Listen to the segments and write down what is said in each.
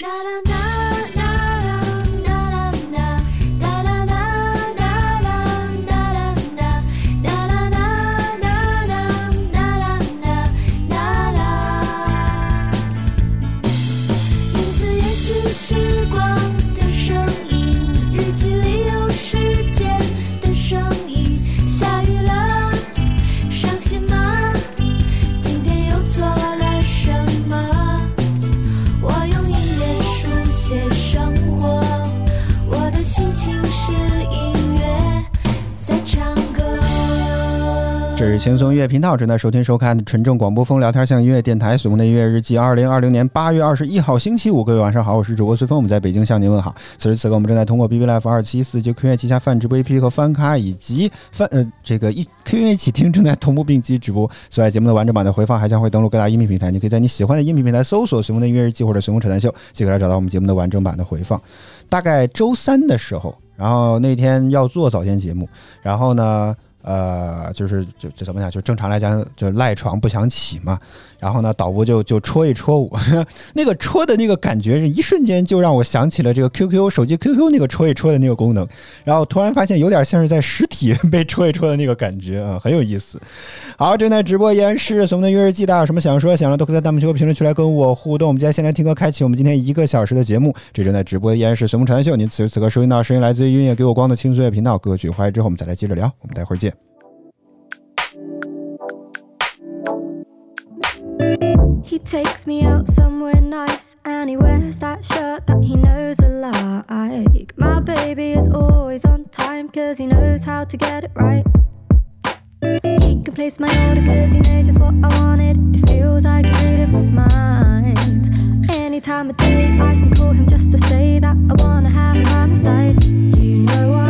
名这是轻松音乐频道正在收听收看纯正广播风聊天向音乐电台，随风的音乐日记，二零二零年八月二十一号星期五，各位晚上好，我是主播随风，我们在北京向您问好。此时此刻，我们正在通过 B B Life 二七四及 Q 音乐旗下泛直播 APP 和翻咖以及翻呃这个一 Q 音乐一起听正在同步并机直播。此外，节目的完整版的回放还将会登录各大音频平台，你可以在你喜欢的音频平台搜索“随风的音乐日记”或者“随风扯淡秀”，即可来找到我们节目的完整版的回放。大概周三的时候，然后那天要做早间节目，然后呢。呃，就是就就怎么讲，就正常来讲，就赖床不想起嘛。然后呢，导播就就戳一戳我，那个戳的那个感觉是一瞬间就让我想起了这个 QQ 手机 QQ 那个戳一戳的那个功能。然后突然发现有点像是在实体被戳一戳的那个感觉啊，很有意思。好，正在直播依然是我们的约日记，大家有什么想说想的都可以在弹幕区和评论区来跟我互动。我们接下来先来听歌，开启我们今天一个小时的节目。这正在直播依然是随风传秀，您此时此刻收听到声音来自于音乐给我光的轻松乐频道。歌曲回来之后，我们再来接着聊。我们待会儿见。He takes me out somewhere nice and he wears that shirt that he knows I like. My baby is always on time cause he knows how to get it right. He can place my order cause he knows just what I wanted. It feels like he's reading my mind. Any time of day I can call him just to say that I wanna have him by my side. You know I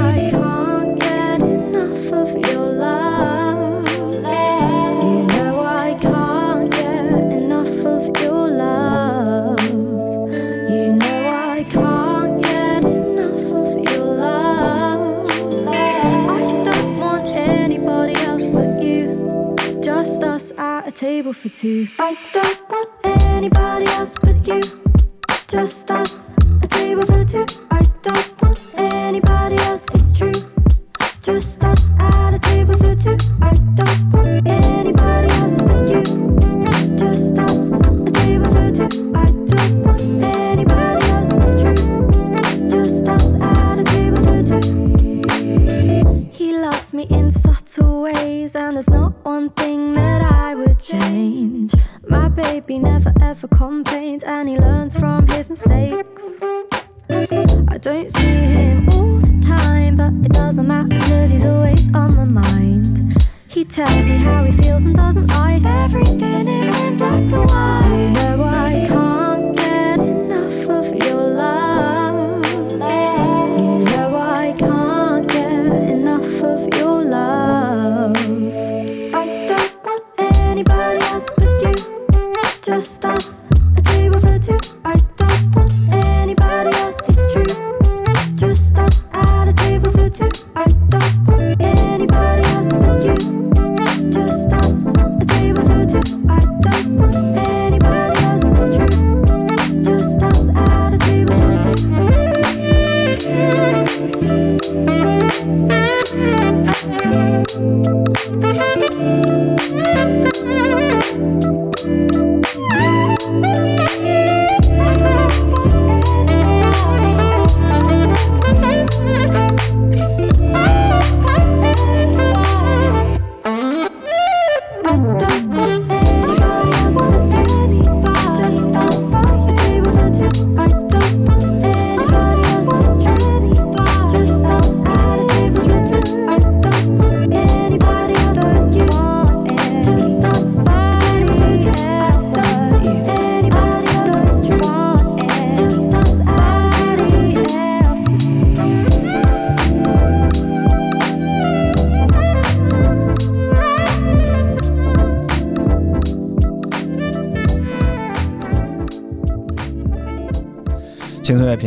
You.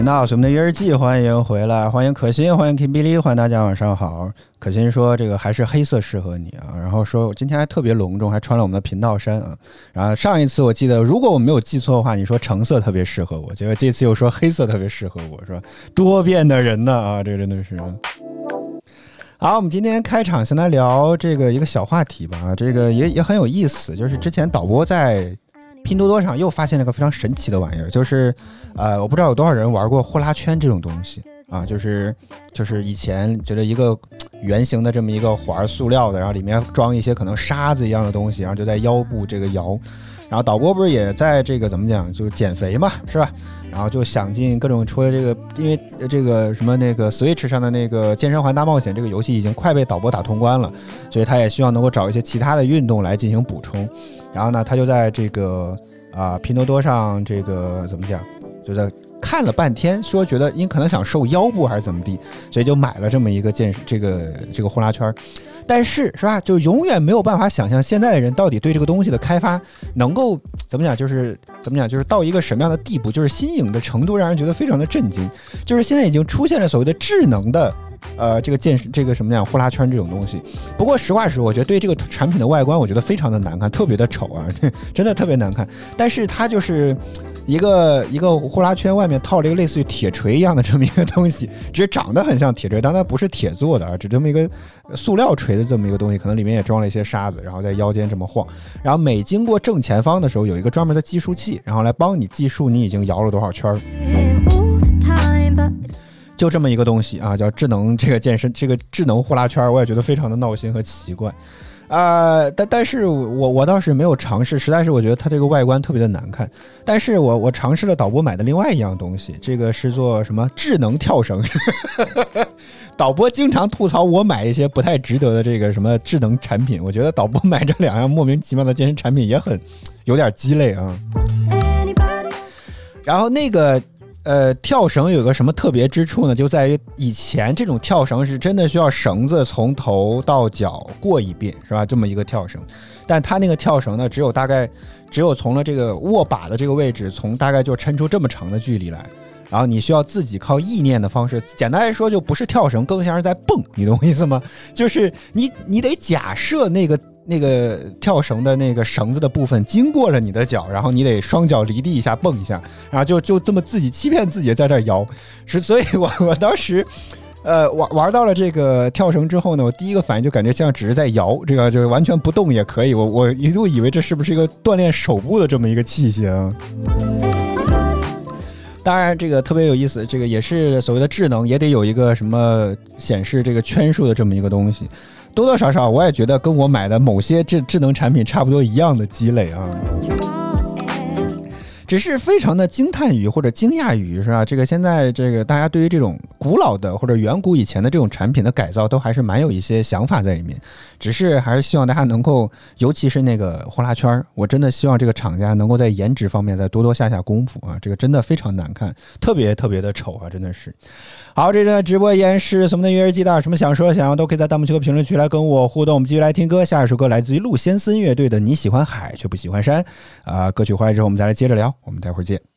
轻松乐频道，我们的约日记，欢迎回来，欢迎可心，欢迎 K B L，欢迎大家晚上好。可心说这个还是黑色适合你啊，然后说我今天还特别隆重，还穿了我们的频道衫啊。然后上一次我记得，如果我没有记错的话，你说橙色特别适合我，结果这次又说黑色特别适合我，是吧？多变的人呢啊，这个真的是。好，我们今天开场先来聊这个一个小话题吧，这个也也很有意思，就是之前导播在。拼多多上又发现了个非常神奇的玩意儿，就是，呃，我不知道有多少人玩过呼啦圈这种东西啊，就是就是以前觉得一个圆形的这么一个环，塑料的，然后里面装一些可能沙子一样的东西，然后就在腰部这个摇，然后导播不是也在这个怎么讲，就是减肥嘛，是吧？然后就想尽各种，除了这个，因为这个什么那个 Switch 上的那个健身环大冒险这个游戏已经快被导播打通关了，所以他也希望能够找一些其他的运动来进行补充。然后呢，他就在这个啊拼多多上，这个怎么讲，就在看了半天，说觉得因可能想瘦腰部还是怎么地，所以就买了这么一个健这个这个呼啦圈。但是是吧，就永远没有办法想象现在的人到底对这个东西的开发能够怎么讲，就是怎么讲，就是到一个什么样的地步，就是新颖的程度让人觉得非常的震惊。就是现在已经出现了所谓的智能的。呃，这个健这个什么样呼啦圈这种东西，不过实话实说，我觉得对这个产品的外观，我觉得非常的难看，特别的丑啊，真的特别难看。但是它就是一个一个呼啦圈外面套了一个类似于铁锤一样的这么一个东西，只是长得很像铁锤，但它不是铁做的啊，只这么一个塑料锤的这么一个东西，可能里面也装了一些沙子，然后在腰间这么晃，然后每经过正前方的时候，有一个专门的计数器，然后来帮你计数你已经摇了多少圈儿。就这么一个东西啊，叫智能这个健身这个智能呼啦圈，我也觉得非常的闹心和奇怪，啊，但但是我我倒是没有尝试，实在是我觉得它这个外观特别的难看。但是我我尝试了导播买的另外一样东西，这个是做什么智能跳绳。导播经常吐槽我买一些不太值得的这个什么智能产品，我觉得导播买这两样莫名其妙的健身产品也很有点鸡肋啊。然后那个。呃，跳绳有个什么特别之处呢？就在于以前这种跳绳是真的需要绳子从头到脚过一遍，是吧？这么一个跳绳，但它那个跳绳呢，只有大概只有从了这个握把的这个位置，从大概就抻出这么长的距离来，然后你需要自己靠意念的方式，简单来说就不是跳绳，更像是在蹦，你懂我意思吗？就是你你得假设那个。那个跳绳的那个绳子的部分经过了你的脚，然后你得双脚离地一下蹦一下，然后就就这么自己欺骗自己在这摇，是 所以，我我当时，呃，玩玩到了这个跳绳之后呢，我第一个反应就感觉像只是在摇，这个就完全不动也可以，我我一度以为这是不是一个锻炼手部的这么一个器械？当然，这个特别有意思，这个也是所谓的智能，也得有一个什么显示这个圈数的这么一个东西。多多少少，我也觉得跟我买的某些智智能产品差不多一样的积累啊。只是非常的惊叹于或者惊讶于是吧？这个现在这个大家对于这种古老的或者远古以前的这种产品的改造，都还是蛮有一些想法在里面。只是还是希望大家能够，尤其是那个呼啦圈儿，我真的希望这个厂家能够在颜值方面再多多下下功夫啊！这个真的非常难看，特别特别的丑啊！真的是。好，这的直播依然是什么的约日记的，什么想说想要都可以在弹幕区和评论区来跟我互动。我们继续来听歌，下一首歌来自于陆先森乐队的《你喜欢海却不喜欢山》啊，歌曲回来之后我们再来接着聊。我们待会儿见。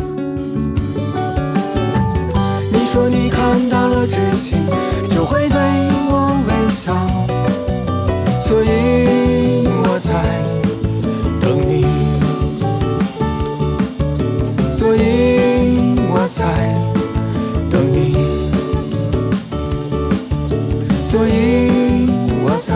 说你看到了真心，就会对我微笑，所以我在等你，所以我在等你，所以我在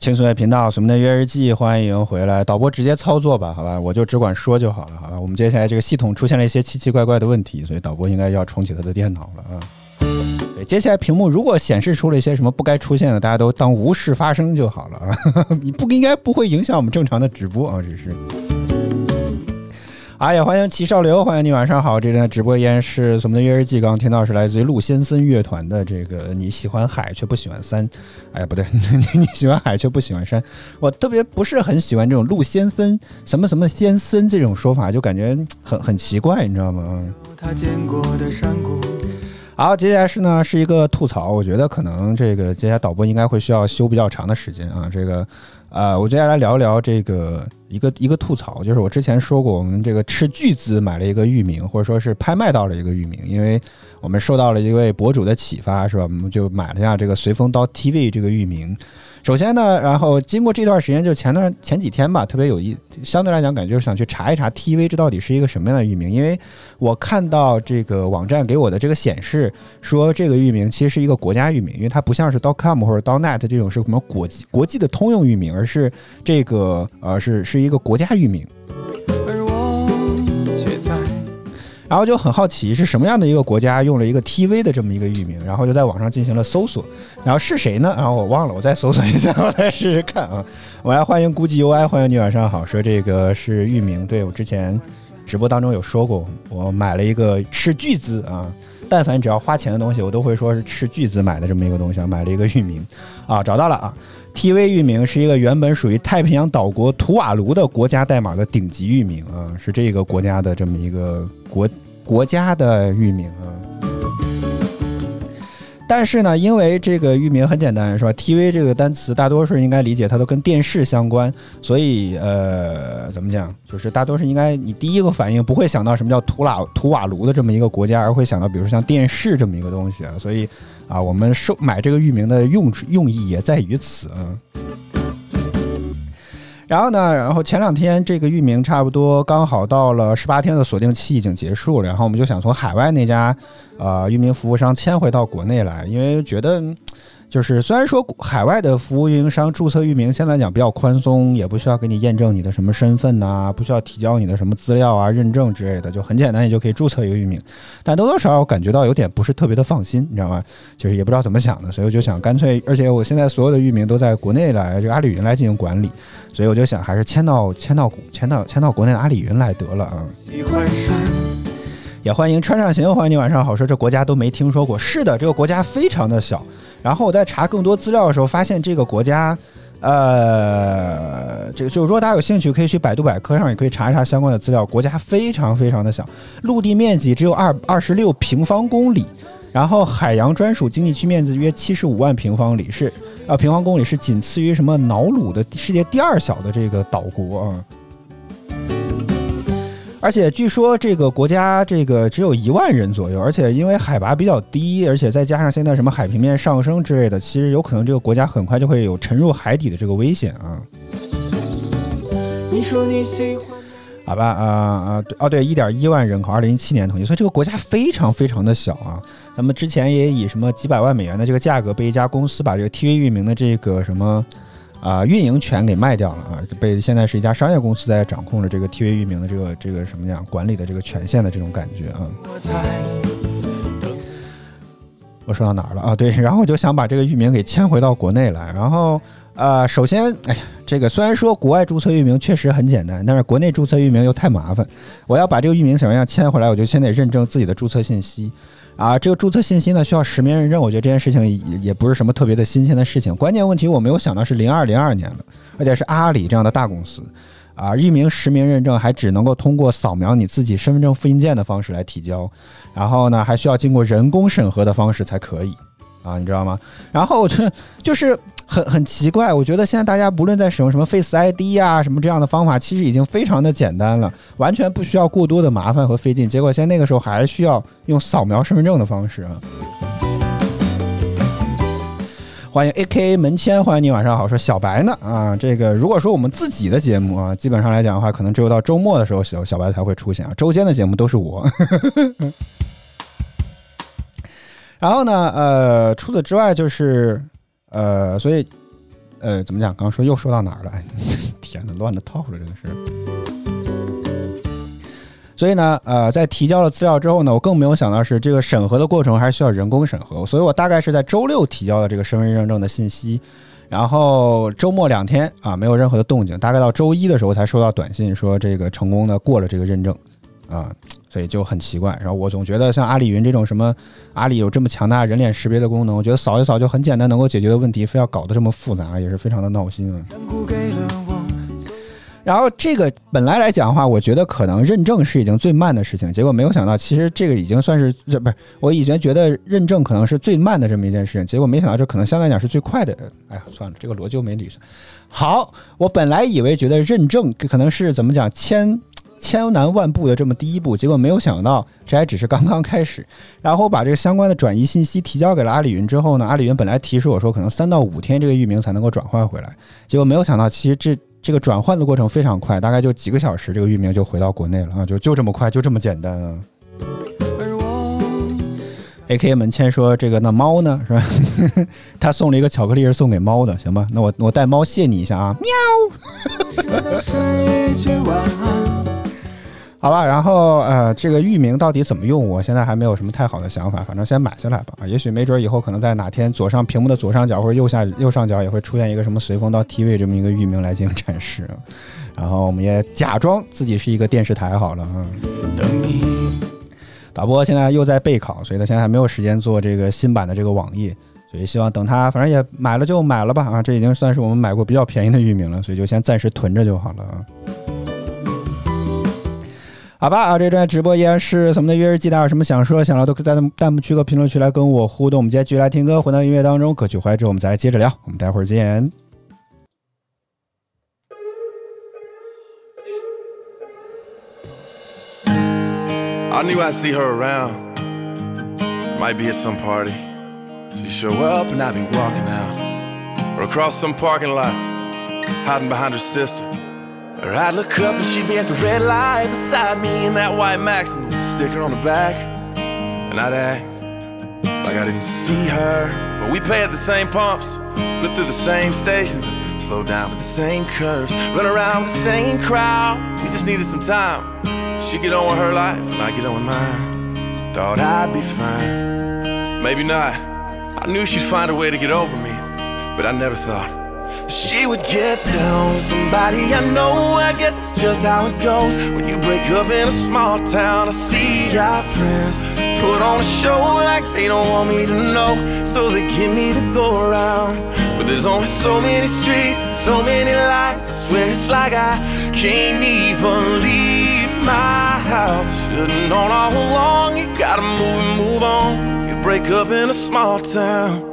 轻松的频道，什么的约日记，欢迎回来。导播直接操作吧，好吧，我就只管说就好了，好吧。我们接下来这个系统出现了一些奇奇怪怪的问题，所以导播应该要重启他的电脑了啊。对，接下来屏幕如果显示出了一些什么不该出现的，大家都当无事发生就好了啊。你 不应该不会影响我们正常的直播啊，只是。啊，也欢迎齐少流，欢迎你，晚上好。这段直播依然是我们的约日记，刚刚听到是来自于陆先森乐团的这个你喜欢海却不喜欢山，哎不对，你喜欢海却不喜欢山。我特别不是很喜欢这种陆先森什么什么先森这种说法，就感觉很很奇怪，你知道吗？嗯他见过的山谷，好，接下来是呢是一个吐槽，我觉得可能这个接下来导播应该会需要修比较长的时间啊。这个，呃，我接下来聊一聊这个一个一个吐槽，就是我之前说过，我们这个斥巨资买了一个域名，或者说是拍卖到了一个域名，因为我们受到了一位博主的启发，是吧？我们就买了下这个随风刀 TV 这个域名。首先呢，然后经过这段时间，就前段前几天吧，特别有意，相对来讲，感觉就是想去查一查 TV 这到底是一个什么样的域名，因为我看到这个网站给我的这个显示说，这个域名其实是一个国家域名，因为它不像是 .com 或者 .net 这种是什么国际国际的通用域名，而是这个呃是是一个国家域名。然后就很好奇是什么样的一个国家用了一个 TV 的这么一个域名，然后就在网上进行了搜索，然后是谁呢？然后我忘了，我再搜索一下，我再试试看啊。我来欢迎孤寂 UI，欢迎你晚上好，说这个是域名，对我之前直播当中有说过，我买了一个斥巨资啊，但凡只要花钱的东西，我都会说是斥巨资买的这么一个东西，啊，买了一个域名啊，找到了啊。TV 域名是一个原本属于太平洋岛国图瓦卢的国家代码的顶级域名啊，是这个国家的这么一个国国家的域名啊。但是呢，因为这个域名很简单，是吧？TV 这个单词大多数应该理解，它都跟电视相关，所以呃，怎么讲？就是大多数应该你第一个反应不会想到什么叫图瓦图瓦卢的这么一个国家，而会想到比如说像电视这么一个东西啊。所以啊，我们收买这个域名的用用意也在于此嗯。然后呢，然后前两天这个域名差不多刚好到了十八天的锁定期已经结束了，然后我们就想从海外那家呃域名服务商迁回到国内来，因为觉得就是虽然说海外的服务运营商注册域名现在讲比较宽松，也不需要给你验证你的什么身份呐，不需要提交你的什么资料啊、认证之类的，就很简单，你就可以注册一个域名。但多多少少我感觉到有点不是特别的放心，你知道吗？就是也不知道怎么想的，所以我就想干脆，而且我现在所有的域名都在国内来这个阿里云来进行管理，所以我就想还是迁到迁到迁到迁到国内的阿里云来得了啊。喜欢山，也欢迎川上行，欢迎你晚上好。说这国家都没听说过，是的，这个国家非常的小。然后我在查更多资料的时候，发现这个国家，呃，这个就如果大家有兴趣，可以去百度百科上也可以查一查相关的资料。国家非常非常的小，陆地面积只有二二十六平方公里，然后海洋专属经济区面积约七十五万平方里，是呃平方公里是仅次于什么瑙鲁的世界第二小的这个岛国啊。而且据说这个国家这个只有一万人左右，而且因为海拔比较低，而且再加上现在什么海平面上升之类的，其实有可能这个国家很快就会有沉入海底的这个危险啊。你说你喜欢，好吧，啊啊，对哦对，一点一万人口，二零一七年统计，所以这个国家非常非常的小啊。咱们之前也以什么几百万美元的这个价格被一家公司把这个 TV 域名的这个什么啊运营权给卖掉了啊，被现在是一家商业公司在掌控着这个 TV 域名的这个这个什么样管理的这个权限的这种感觉啊。我说到哪儿了啊？对，然后我就想把这个域名给迁回到国内来。然后，呃，首先，哎呀，这个虽然说国外注册域名确实很简单，但是国内注册域名又太麻烦。我要把这个域名怎么样迁回来，我就先得认证自己的注册信息。啊，这个注册信息呢需要实名认证，我觉得这件事情也也不是什么特别的新鲜的事情。关键问题我没有想到是零二零二年了，而且是阿里这样的大公司。啊，域名实名认证还只能够通过扫描你自己身份证复印件的方式来提交，然后呢，还需要经过人工审核的方式才可以啊，你知道吗？然后就就是很很奇怪，我觉得现在大家不论在使用什么 Face ID 啊、什么这样的方法，其实已经非常的简单了，完全不需要过多的麻烦和费劲。结果现在那个时候还需要用扫描身份证的方式啊。欢迎 A K A 门签，欢迎你晚上好。说小白呢啊，这个如果说我们自己的节目啊，基本上来讲的话，可能只有到周末的时候小小白才会出现啊，周间的节目都是我。然后呢，呃，除此之外就是呃，所以呃，怎么讲？刚刚说又说到哪儿了？天呐，乱的套了，真的是。所以呢，呃，在提交了资料之后呢，我更没有想到是这个审核的过程还是需要人工审核，所以我大概是在周六提交了这个身份认证的信息，然后周末两天啊没有任何的动静，大概到周一的时候才收到短信说这个成功的过了这个认证，啊，所以就很奇怪。然后我总觉得像阿里云这种什么阿里有这么强大人脸识别的功能，我觉得扫一扫就很简单能够解决的问题，非要搞得这么复杂，也是非常的闹心啊。然后这个本来来讲的话，我觉得可能认证是已经最慢的事情，结果没有想到，其实这个已经算是这不是我以前觉得认证可能是最慢的这么一件事情，结果没想到这可能相对来讲是最快的。哎呀，算了，这个逻辑我没捋上。好，我本来以为觉得认证可能是怎么讲千千难万步的这么第一步，结果没有想到这还只是刚刚开始。然后把这个相关的转移信息提交给了阿里云之后呢，阿里云本来提示我说可能三到五天这个域名才能够转换回来，结果没有想到其实这。这个转换的过程非常快，大概就几个小时，这个域名就回到国内了啊，就就这么快，就这么简单啊。而我 A K 门签说这个那猫呢是吧？他送了一个巧克力是送给猫的，行吧？那我我带猫谢你一下啊，喵。好吧，然后呃，这个域名到底怎么用，我现在还没有什么太好的想法，反正先买下来吧。啊，也许没准以后可能在哪天左上屏幕的左上角或者右下右上角也会出现一个什么随风到 TV 这么一个域名来进行展示，然后我们也假装自己是一个电视台好了啊。等你，导播现在又在备考，所以他现在还没有时间做这个新版的这个网页，所以希望等他反正也买了就买了吧啊，这已经算是我们买过比较便宜的域名了，所以就先暂时囤着就好了啊。好吧啊，这段直播依然是咱们的约日记，大家有什么想说想聊，都可以在弹幕区和评论区来跟我互动。我们今天继续来听歌，回到音乐当中，歌曲回来之后我们再来接着聊。我们待会儿见。I knew I'd see her around. Might be at some party. She show up and I'd be walking out. Or across some parking lot, hiding behind her sister. Or I'd look up and she'd be at the red light beside me in that white Maxim with a sticker on the back. And I'd act like I didn't see her. But We pay at the same pumps, flip through the same stations, slow down for the same curves, run around with the same crowd. We just needed some time. She'd get on with her life, and I'd get on with mine. Thought I'd be fine, maybe not. I knew she'd find a way to get over me, but I never thought she would get down with somebody I know. I guess it's just how it goes when you break up in a small town. I see our friends put on a show like they don't want me to know, so they give me the go around. But there's only so many streets and so many lights. I swear it's like I can't even leave my house. Should've known all along you gotta move and move on. You break up in a small town.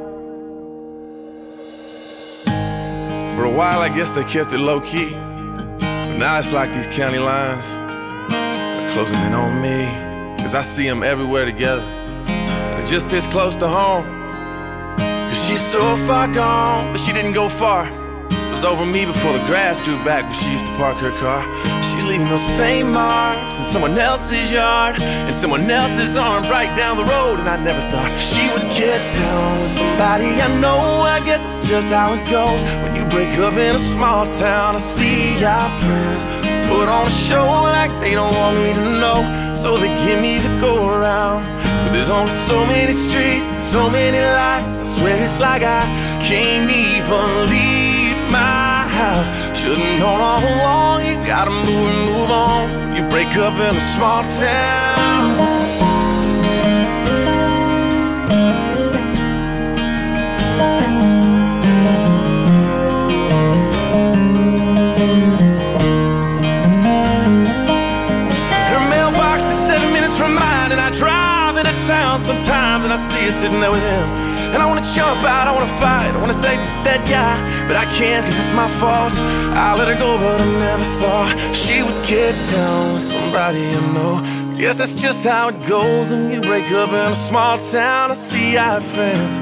For a while, I guess they kept it low key. But now it's like these county lines are closing in on me. Cause I see them everywhere together. And it just sits close to home. Cause she's so far gone, but she didn't go far. Was over me before the grass grew back where she used to park her car. She's leaving those same marks in someone else's yard and someone else's arms right down the road. And I never thought she would get down with somebody I know. I guess it's just how it goes when you break up in a small town. I see our friends put on a show like they don't want me to know, so they give me the go around. But there's only so many streets and so many lights. I swear it's like I can't even leave my house. Should've known all along you gotta move and move on. You break up in a small town. Her mailbox is seven minutes from mine, and I drive into town sometimes, and I see her sitting there with him. And I wanna jump out, I wanna fight, I wanna say that guy, but I can't cause it's my fault. I let her go, but I never thought she would get down with somebody I know. Guess that's just how it goes when you break up in a small town. I see our friends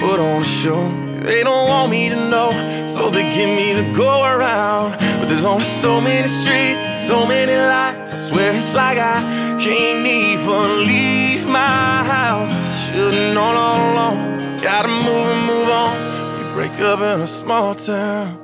put on a show. They don't want me to know, so they give me the go around. But there's only so many streets and so many lights. I swear it's like I can't even leave my house. Should've known all along. Gotta move and move on. You break up in a small town.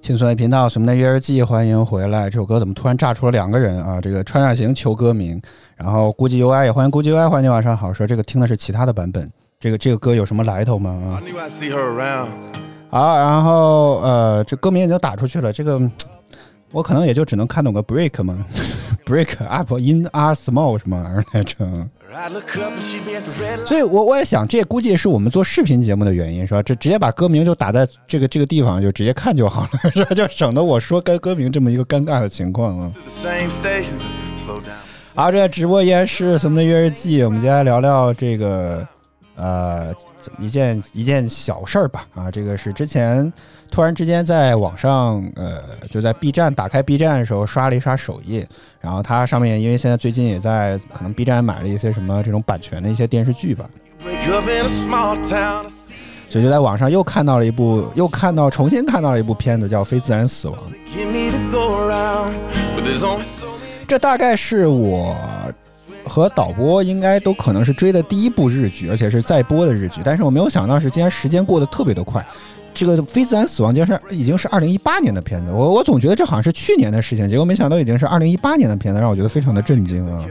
轻松的频道，什么的约日记，欢迎回来。这首歌怎么突然炸出了两个人啊？这个川下行求歌名，然后估计 UI 也欢迎估计 UI，欢迎晚上好。说这个听的是其他的版本，这个这个歌有什么来头吗？啊 I knew I'd see her around. 好，然后呃，这歌名已经打出去了，这个我可能也就只能看懂个 break 嘛，break up in a small 什么玩意儿来着？所以我我也想，这估计是我们做视频节目的原因，是吧？这直接把歌名就打在这个这个地方，就直接看就好了，是吧？就省得我说该歌名这么一个尴尬的情况啊。好，这直播依然是什么的约日记，我们接下来聊聊这个呃一件一件小事儿吧。啊，这个是之前突然之间在网上呃就在 B 站打开 B 站的时候刷了一刷首页，然后它上面因为现在最近也在可能 B 站买了一些什么这种版权的一些电视剧吧，所以就在网上又看到了一部，又看到重新看到了一部片子叫《非自然死亡》。这大概是我和导播应该都可能是追的第一部日剧，而且是在播的日剧。但是我没有想到是，竟然时间过得特别的快。这个《非自然死亡》竟然已经是二零一八年的片子，我我总觉得这好像是去年的事情，结果没想到已经是二零一八年的片子，让我觉得非常的震惊啊！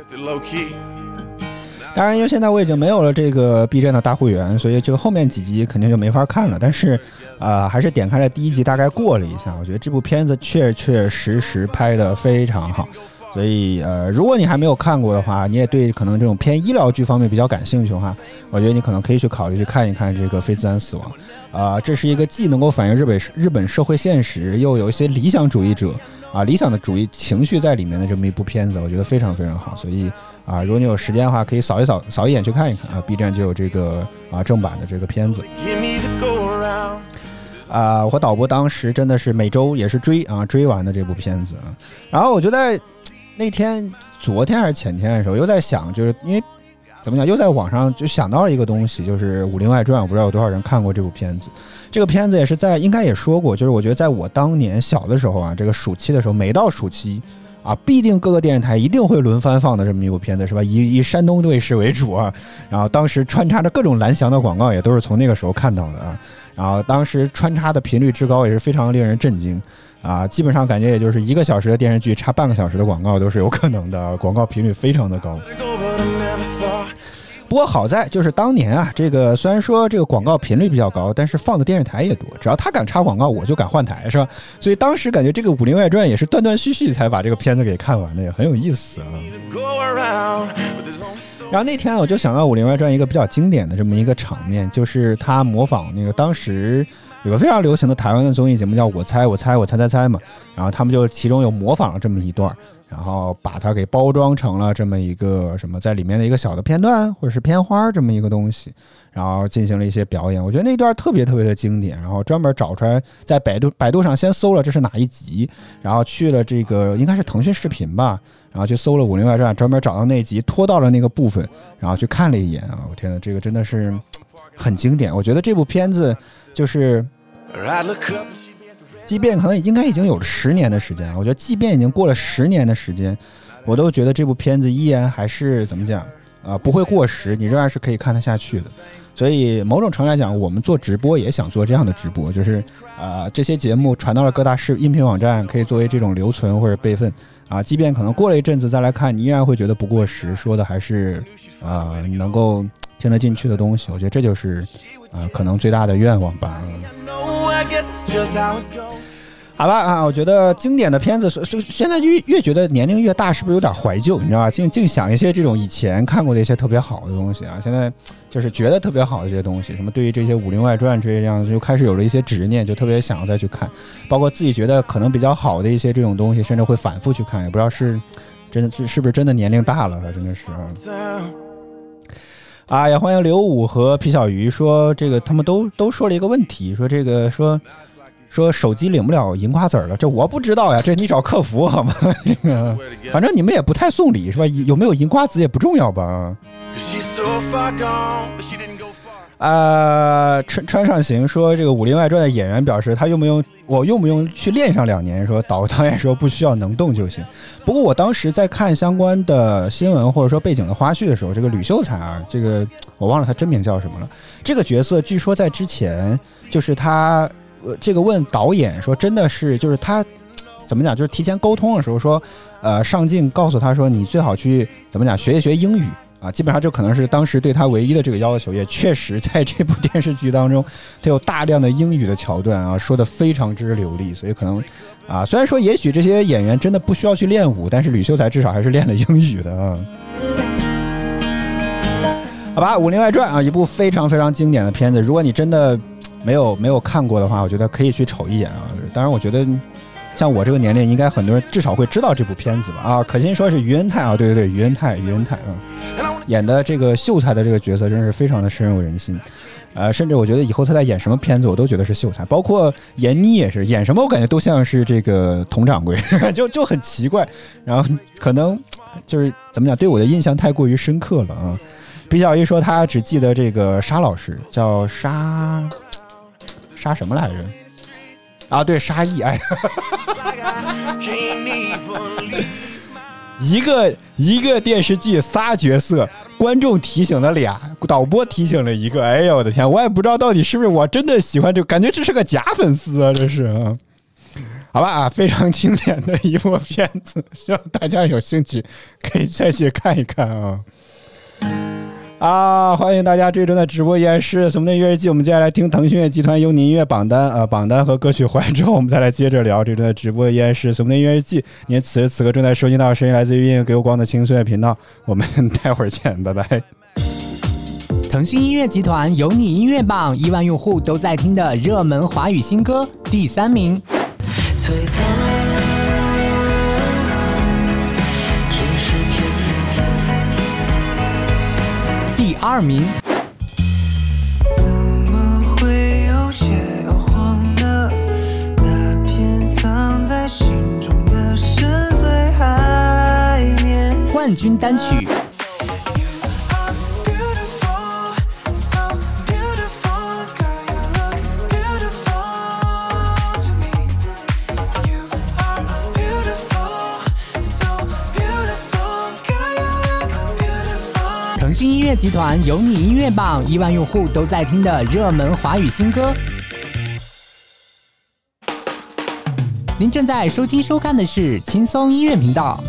当然，因为现在我已经没有了这个 B 站的大会员，所以这个后面几集肯定就没法看了。但是，啊，还是点开了第一集，大概过了一下，我觉得这部片子确确实实拍得非常好。所以，呃，如果你还没有看过的话，你也对可能这种偏医疗剧方面比较感兴趣的话，我觉得你可能可以去考虑去看一看这个《非自然死亡》。啊、这是一个既能够反映日本日本社会现实，又有一些理想主义者啊理想的主义情绪在里面的这么一部片子，我觉得非常非常好。所以啊，如果你有时间的话，可以扫一扫扫一眼去看一看啊，B 站就有这个啊正版的这个片子。啊，我和导播当时真的是每周也是追啊追完的这部片子，啊。然后我就在那天昨天还是前天的时候，又在想，就是因为怎么讲，又在网上就想到了一个东西，就是《武林外传》，我不知道有多少人看过这部片子。这个片子也是在应该也说过，就是我觉得在我当年小的时候啊，这个暑期的时候，每到暑期啊，必定各个电视台一定会轮番放的这么一部片子，是吧？以以山东卫视为主啊，然后当时穿插着各种蓝翔的广告，也都是从那个时候看到的啊。然后当时穿插的频率之高，也是非常令人震惊啊！基本上感觉也就是一个小时的电视剧插半个小时的广告都是有可能的，广告频率非常的高。不过好在就是当年啊，这个虽然说这个广告频率比较高，但是放的电视台也多，只要他敢插广告，我就敢换台，是吧？所以当时感觉这个《武林外传》也是断断续续才把这个片子给看完的，也很有意思啊。然后那天我就想到《武林外传》一个比较经典的这么一个场面，就是他模仿那个当时有个非常流行的台湾的综艺节目叫《我猜我猜我猜猜猜》嘛，然后他们就其中有模仿了这么一段。然后把它给包装成了这么一个什么，在里面的一个小的片段或者是片花这么一个东西，然后进行了一些表演。我觉得那段特别特别的经典。然后专门找出来，在百度百度上先搜了这是哪一集，然后去了这个应该是腾讯视频吧，然后去搜了《武林外传》，专门找到那集，拖到了那个部分，然后去看了一眼啊！我天呐，这个真的是很经典。我觉得这部片子就是。即便可能应该已经有了十年的时间了，我觉得即便已经过了十年的时间，我都觉得这部片子依然还是怎么讲啊，不会过时，你仍然是可以看得下去的。所以某种程度来讲，我们做直播也想做这样的直播，就是啊，这些节目传到了各大视音频网站，可以作为这种留存或者备份啊。即便可能过了一阵子再来看，你依然会觉得不过时，说的还是啊能够听得进去的东西。我觉得这就是啊可能最大的愿望吧。好吧啊，我觉得经典的片子，所现在就越觉得年龄越大，是不是有点怀旧？你知道吧？净净想一些这种以前看过的一些特别好的东西啊。现在就是觉得特别好的这些东西，什么对于这些《武林外传》这样，就开始有了一些执念，就特别想要再去看。包括自己觉得可能比较好的一些这种东西，甚至会反复去看。也不知道是真的是是不是真的年龄大了，真的是。啊，也欢迎刘武和皮小鱼说这个，他们都都说了一个问题，说这个说。说手机领不了银瓜子儿了，这我不知道呀，这你找客服好吗？这 个反正你们也不太送礼是吧？有没有银瓜子也不重要吧？啊，川川上行说这个《武林外传》的演员表示，他用不用我用不用去练上两年？说导导演说不需要，能动就行。不过我当时在看相关的新闻或者说背景的花絮的时候，这个吕秀才啊，这个我忘了他真名叫什么了。这个角色据说在之前就是他。呃，这个问导演说，真的是就是他怎么讲？就是提前沟通的时候说，呃，上镜告诉他说，你最好去怎么讲学一学英语啊。基本上就可能是当时对他唯一的这个要求，也确实在这部电视剧当中，他有大量的英语的桥段啊，说的非常之流利。所以可能啊，虽然说也许这些演员真的不需要去练武，但是吕秀才至少还是练了英语的啊。好吧，《武林外传》啊，一部非常非常经典的片子。如果你真的。没有没有看过的话，我觉得可以去瞅一眼啊。当然，我觉得像我这个年龄，应该很多人至少会知道这部片子吧？啊，可心说是于恩泰啊，对对对，于恩泰，于恩泰啊，演的这个秀才的这个角色，真是非常的深入人心。呃，甚至我觉得以后他在演什么片子，我都觉得是秀才。包括闫妮也是演什么，我感觉都像是这个佟掌柜，就就很奇怪。然后可能就是怎么讲，对我的印象太过于深刻了啊。比小一说他只记得这个沙老师，叫沙。杀什么来着？啊，对，沙溢。哎，一个一个电视剧仨角色，观众提醒了俩，导播提醒了一个。哎呦，我的天，我也不知道到底是不是我真的喜欢这，感觉这是个假粉丝啊，这是啊。好吧啊，非常经典的一部片子，希望大家有兴趣可以再去看一看啊。啊！欢迎大家这周的直播，依然是什么的音乐季。我们接下来听腾讯音乐集团优你音乐榜单啊，榜单和歌曲回来之后，我们再来接着聊这周的直播，依然是什么的音乐季。您此时此刻正在收听到的声音来自于音乐给我光的轻松乐频道。我们待会儿见，拜拜。腾讯音乐集团有你音乐榜，亿万用户都在听的热门华语新歌，第三名。第二名。怎么会有些摇晃的？那片藏在心中的深邃海绵。冠军单曲。乐集团有你音乐榜，亿万用户都在听的热门华语新歌。您正在收听收看的是轻松音乐频道。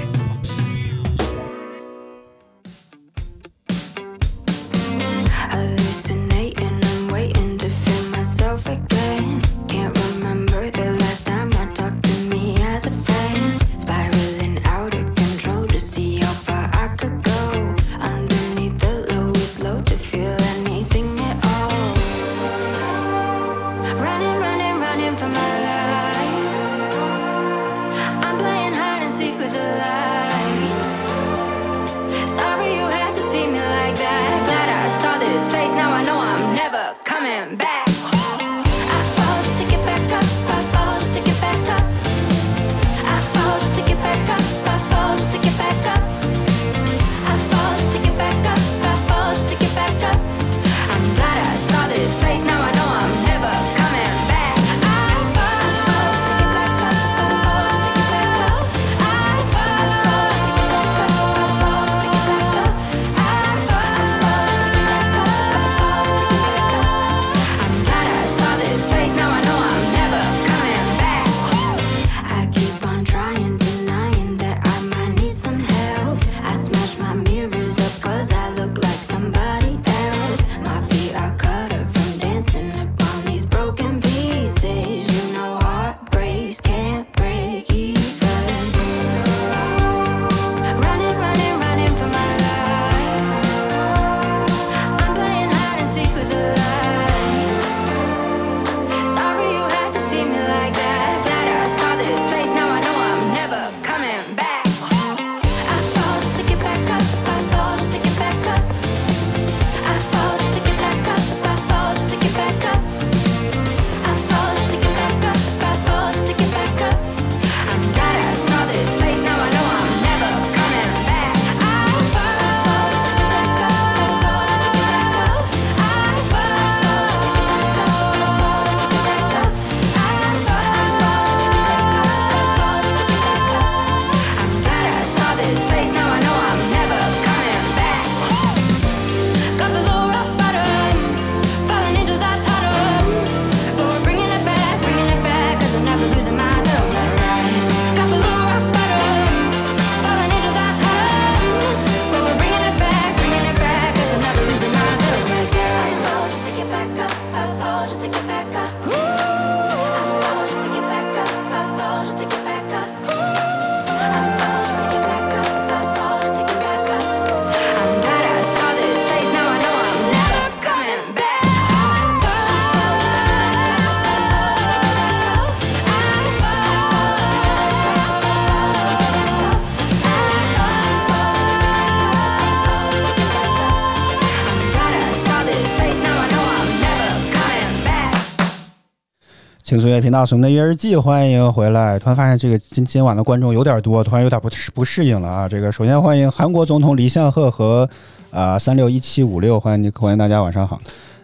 轻松乐频道《熊的月日记》，欢迎回来。突然发现这个今今晚的观众有点多，突然有点不适不适应了啊！这个首先欢迎韩国总统李相赫和啊三六一七五六，欢迎你，欢迎大家晚上好。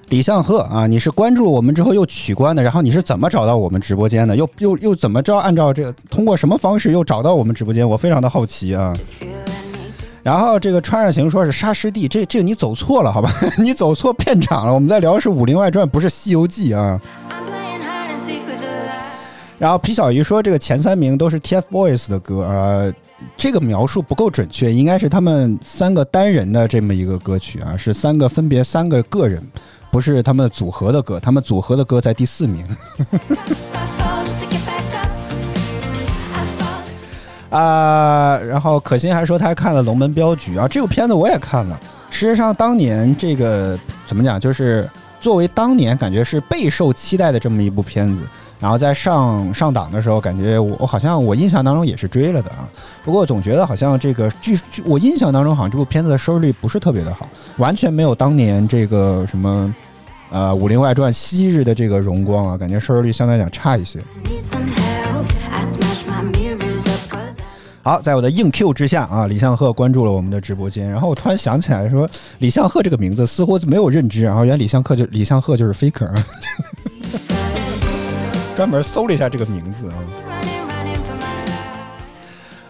李相赫啊，你是关注我们之后又取关的，然后你是怎么找到我们直播间的？又又又怎么着？按照这个通过什么方式又找到我们直播间？我非常的好奇啊。然后这个川上行说是沙师弟，这这个你走错了好吧？你走错片场了。我们在聊的是《武林外传》，不是《西游记》啊。然后皮小鱼说这个前三名都是 TFBOYS 的歌，呃，这个描述不够准确，应该是他们三个单人的这么一个歌曲啊，是三个分别三个个人，不是他们组合的歌，他们组合的歌在第四名。啊、然后可心还说他还看了《龙门镖局》啊，这部片子我也看了。事实上，当年这个怎么讲，就是作为当年感觉是备受期待的这么一部片子，然后在上上档的时候，感觉我好像我印象当中也是追了的啊。不过我总觉得好像这个据据我印象当中，好像这部片子的收视率不是特别的好，完全没有当年这个什么呃《武林外传》昔日的这个荣光啊，感觉收视率相对来讲差一些。好，在我的硬 Q 之下啊，李相赫关注了我们的直播间，然后我突然想起来说，李相赫这个名字似乎没有认知，然后原来李相赫就李相赫就是 faker，专门搜了一下这个名字啊。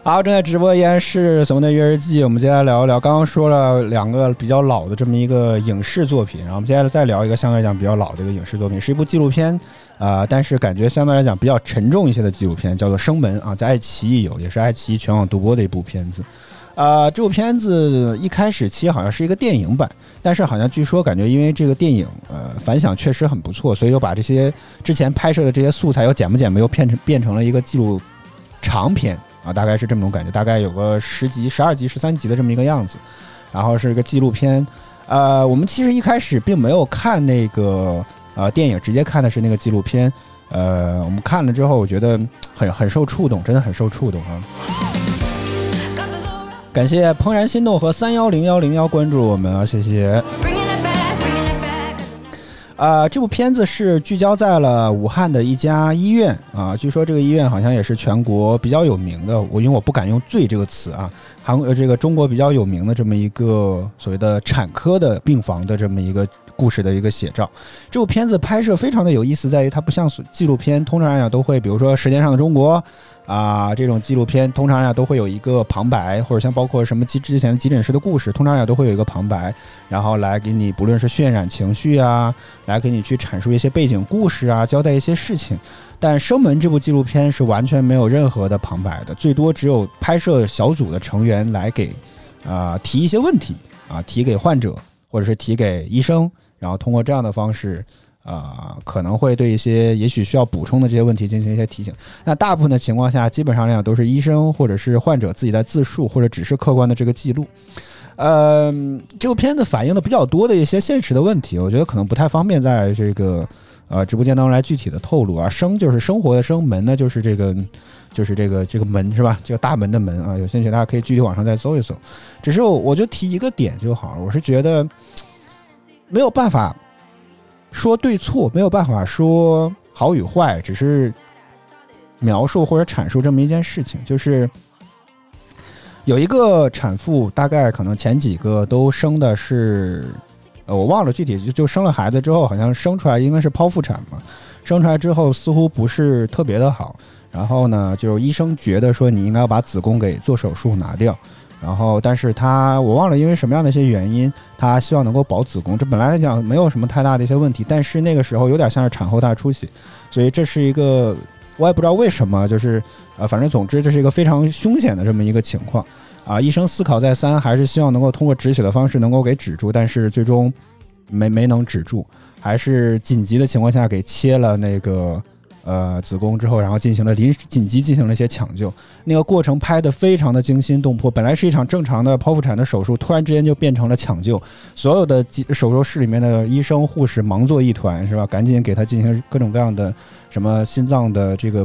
好，正在直播依然是《什么的约日记》，我们接下来聊一聊。刚刚说了两个比较老的这么一个影视作品，然后我们接下来再聊一个相对来讲比较老的一个影视作品，是一部纪录片，啊、但是感觉相对来讲比较沉重一些的纪录片，叫做《生门》啊，在爱奇艺有，也是爱奇艺全网独播的一部片子。呃，这部片子一开始其实好像是一个电影版，但是好像据说感觉因为这个电影呃反响确实很不错，所以又把这些之前拍摄的这些素材又剪不剪不又变成变成了一个纪录长片啊，大概是这么种感觉，大概有个十集、十二集、十三集的这么一个样子，然后是一个纪录片。呃，我们其实一开始并没有看那个呃电影，直接看的是那个纪录片。呃，我们看了之后，我觉得很很受触动，真的很受触动啊。感谢怦然心动和三幺零幺零幺关注我们啊，谢谢。啊、这部片子是聚焦在了武汉的一家医院啊，据说这个医院好像也是全国比较有名的，我因为我不敢用“最”这个词啊，韩国呃这个中国比较有名的这么一个所谓的产科的病房的这么一个故事的一个写照。这部片子拍摄非常的有意思，在于它不像纪录片，通常来讲都会，比如说《舌尖上的中国》啊这种纪录片，通常来讲都会有一个旁白，或者像包括什么之之前急诊室的故事，通常来讲都会有一个旁白，然后来给你不论是渲染情绪啊，来给你去阐述一些背景故事啊，交代一些事情。但《生门》这部纪录片是完全没有任何的旁白的，最多只有拍摄小组的成员来给啊、提一些问题啊，提给患者或者是提给医生，然后通过这样的方式。啊、可能会对一些也许需要补充的这些问题进行一些提醒。那大部分的情况下，基本上来讲都是医生或者是患者自己在自述，或者只是客观的这个记录。呃，这部片子反映的比较多的一些现实的问题，我觉得可能不太方便在这个呃直播间当中来具体的透露啊。生就是生活的生，门呢就是这个就是这个这个门是吧？这个大门的门啊，有兴趣大家可以具体网上再搜一搜。只是我我就提一个点就好了，我是觉得没有办法说对错，没有办法说好与坏，只是描述或者阐述这么一件事情，就是有一个产妇，大概可能前几个都生的是，呃，我忘了具体，就就生了孩子之后，好像生出来应该是剖腹产嘛，生出来之后似乎不是特别的好，然后呢，就医生觉得说你应该要把子宫给做手术拿掉。然后，但是他我忘了因为什么样的一些原因，他希望能够保子宫。这本来来讲没有什么太大的一些问题，但是那个时候有点像是产后大出血，所以这是一个我也不知道为什么，就是呃，反正总之这是一个非常凶险的这么一个情况啊。医生思考再三，还是希望能够通过止血的方式能够给止住，但是最终没没能止住，还是紧急的情况下给切了那个呃子宫之后，然后进行了临时紧急进行了一些抢救。那个过程拍得非常的惊心动魄，本来是一场正常的剖腹产的手术，突然之间就变成了抢救，所有的手术室里面的医生护士忙作一团，是吧？赶紧给他进行各种各样的什么心脏的这个。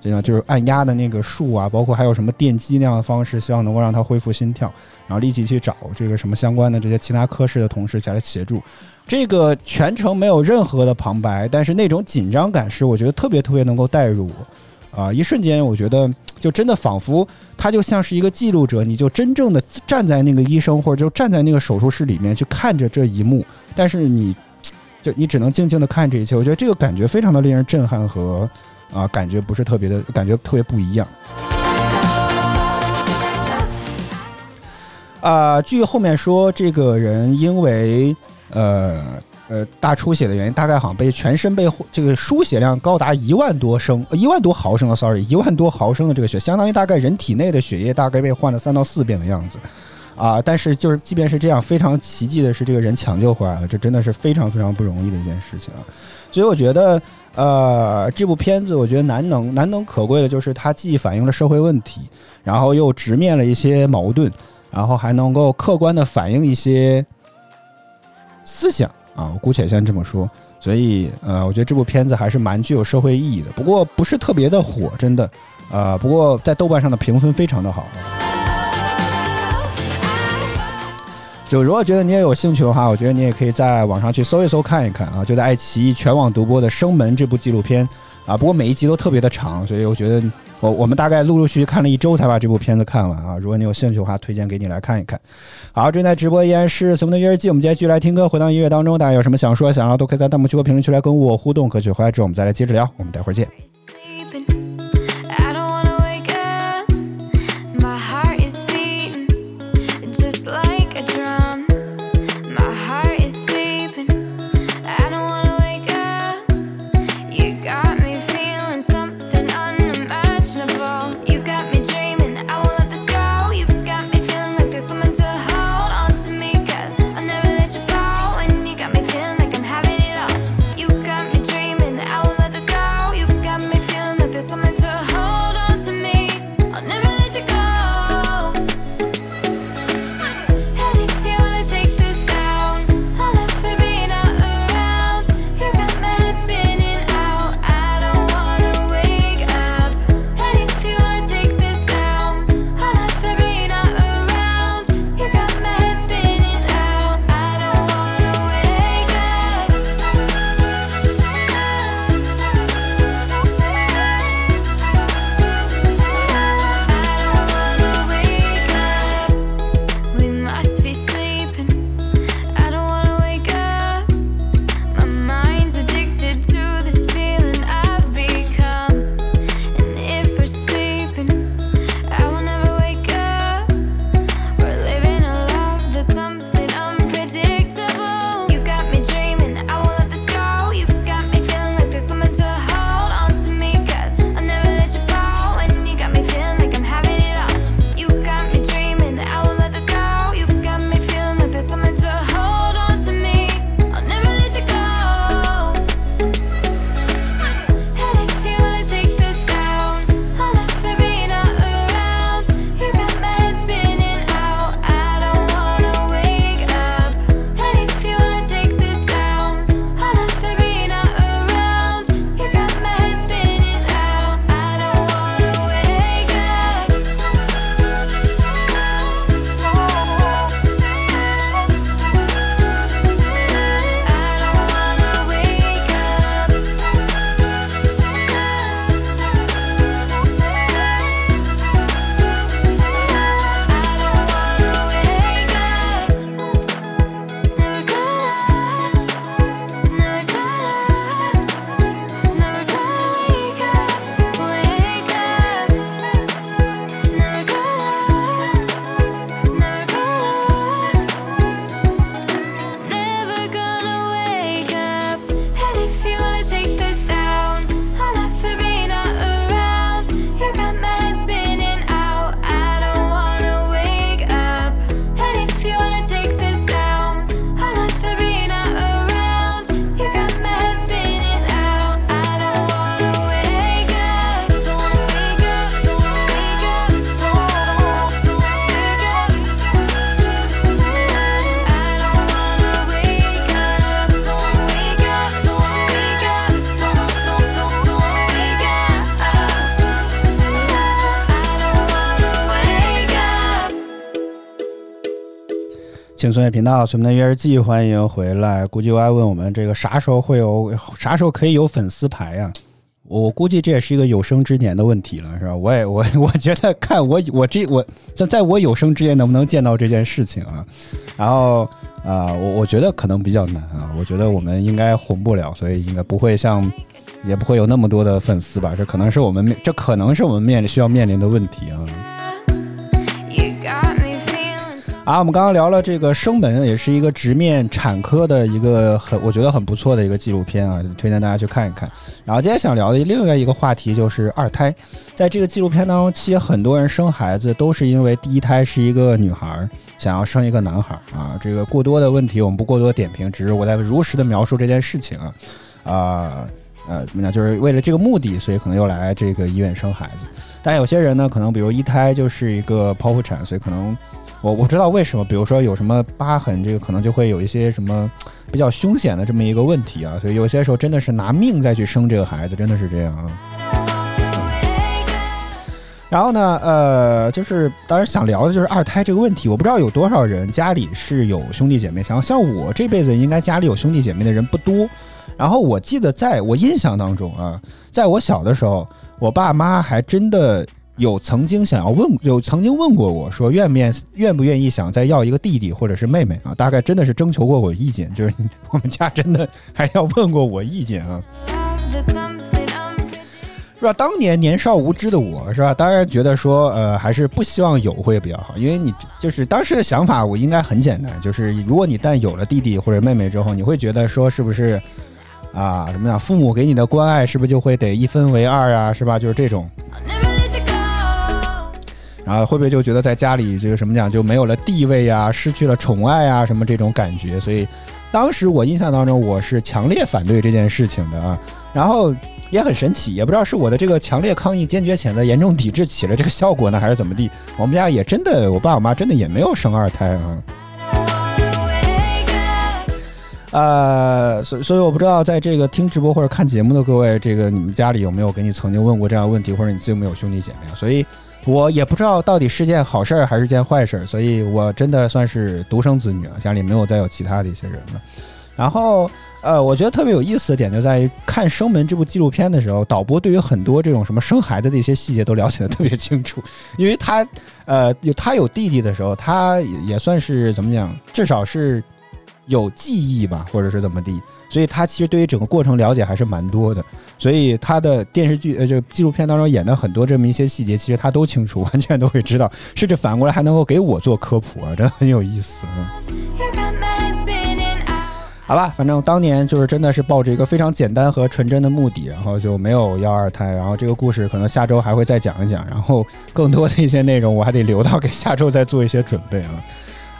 这样就是按压的那个术啊，包括还有什么电击那样的方式，希望能够让他恢复心跳，然后立即去找这个什么相关的这些其他科室的同事前来协助。这个全程没有任何的旁白，但是那种紧张感是我觉得特别特别能够带入我啊！一瞬间，我觉得就真的仿佛他就像是一个记录者，你就真正的站在那个医生或者就站在那个手术室里面去看着这一幕，但是你就你只能静静的看这一切。我觉得这个感觉非常的令人震撼和啊，感觉不是特别的，感觉特别不一样。啊，据后面说，这个人因为呃呃大出血的原因，大概好像被全身被这个输血量高达一万多升，呃一万多毫升啊，sorry，一万多毫升的这个血，相当于大概人体内的血液大概被换了三到四遍的样子。啊，但是就是即便是这样，非常奇迹的是，这个人抢救回来了，这真的是非常非常不容易的一件事情啊。所以我觉得，呃，这部片子我觉得难能难能可贵的就是它既反映了社会问题，然后又直面了一些矛盾，然后还能够客观的反映一些思想啊，我姑且先这么说。所以，呃，我觉得这部片子还是蛮具有社会意义的，不过不是特别的火，真的，呃，不过在豆瓣上的评分非常的好。就如果觉得你也有兴趣的话，我觉得你也可以在网上去搜一搜看一看啊，就在爱奇艺全网独播的《生门》这部纪录片啊。不过每一集都特别的长，所以我觉得我我们大概陆陆续续看了一周才把这部片子看完啊。如果你有兴趣的话，推荐给你来看一看。好，正在直播依然是《什么的约日记》，我们接继续来听歌，回到音乐当中。大家有什么想说、想要都可以在弹幕区和评论区来跟我互动。歌曲回来之后，我们再来接着聊。我们待会儿见。轻松乐频道，随们的月日记，欢迎回来。估计我爱问我们这个啥时候会有，啥时候可以有粉丝牌呀？我估计这也是一个有生之年的问题了，是吧？我也我我觉得看我我这我在在我有生之年能不能见到这件事情啊？然后啊，我我觉得可能比较难啊。我觉得我们应该红不了，所以应该不会像，也不会有那么多的粉丝吧？这可能是我们面，这可能是我们面临需要面临的问题啊。啊，我们刚刚聊了这个《生门》，也是一个直面产科的一个很，我觉得很不错的一个纪录片啊，推荐大家去看一看。然后今天想聊的另外一个话题就是二胎，在这个纪录片当中，其实很多人生孩子都是因为第一胎是一个女孩，想要生一个男孩啊。这个过多的问题我们不过多点评，只是我在如实的描述这件事情啊，啊呃怎么讲，就是为了这个目的，所以可能又来这个医院生孩子。但有些人呢，可能比如一胎就是一个剖腹产，所以可能。我不知道为什么，比如说有什么疤痕，这个可能就会有一些什么比较凶险的这么一个问题啊，所以有些时候真的是拿命再去生这个孩子，真的是这样啊。然后呢，呃，就是当时想聊的就是二胎这个问题，我不知道有多少人家里是有兄弟姐妹，像像我这辈子应该家里有兄弟姐妹的人不多。然后我记得在我印象当中啊，在我小的时候，我爸妈还真的。有曾经想要问，有曾经问过我说愿面愿不愿意想再要一个弟弟或者是妹妹啊？大概真的是征求过我意见，就是 我们家真的还要问过我意见啊，是吧？当年年少无知的我是吧？当然觉得说呃还是不希望有会比较好，因为你就是当时的想法我应该很简单，就是如果你但有了弟弟或者妹妹之后，你会觉得说是不是啊怎么样？父母给你的关爱是不是就会得一分为二啊？是吧？就是这种。然后会不会就觉得在家里这个什么讲就没有了地位呀，失去了宠爱啊，什么这种感觉？所以当时我印象当中我是强烈反对这件事情的啊。然后也很神奇，也不知道是我的这个强烈抗议、坚决谴责、严重抵制起了这个效果呢，还是怎么地？我们家也真的，我爸我妈真的也没有生二胎啊。呃，所所以我不知道在这个听直播或者看节目的各位，这个你们家里有没有给你曾经问过这样的问题，或者你自己有没有兄弟姐妹啊？所以。我也不知道到底是件好事儿还是件坏事儿，所以我真的算是独生子女了，家里没有再有其他的一些人了。然后，呃，我觉得特别有意思的点就在于看《生门》这部纪录片的时候，导播对于很多这种什么生孩子的一些细节都了解的特别清楚，因为他，呃，有他有弟弟的时候，他也也算是怎么讲，至少是有记忆吧，或者是怎么地。所以他其实对于整个过程了解还是蛮多的，所以他的电视剧呃，就纪录片当中演的很多这么一些细节，其实他都清楚，完全都会知道，甚至反过来还能够给我做科普啊，真的很有意思。好吧，反正当年就是真的是抱着一个非常简单和纯真的目的，然后就没有要二胎，然后这个故事可能下周还会再讲一讲，然后更多的一些内容我还得留到给下周再做一些准备啊。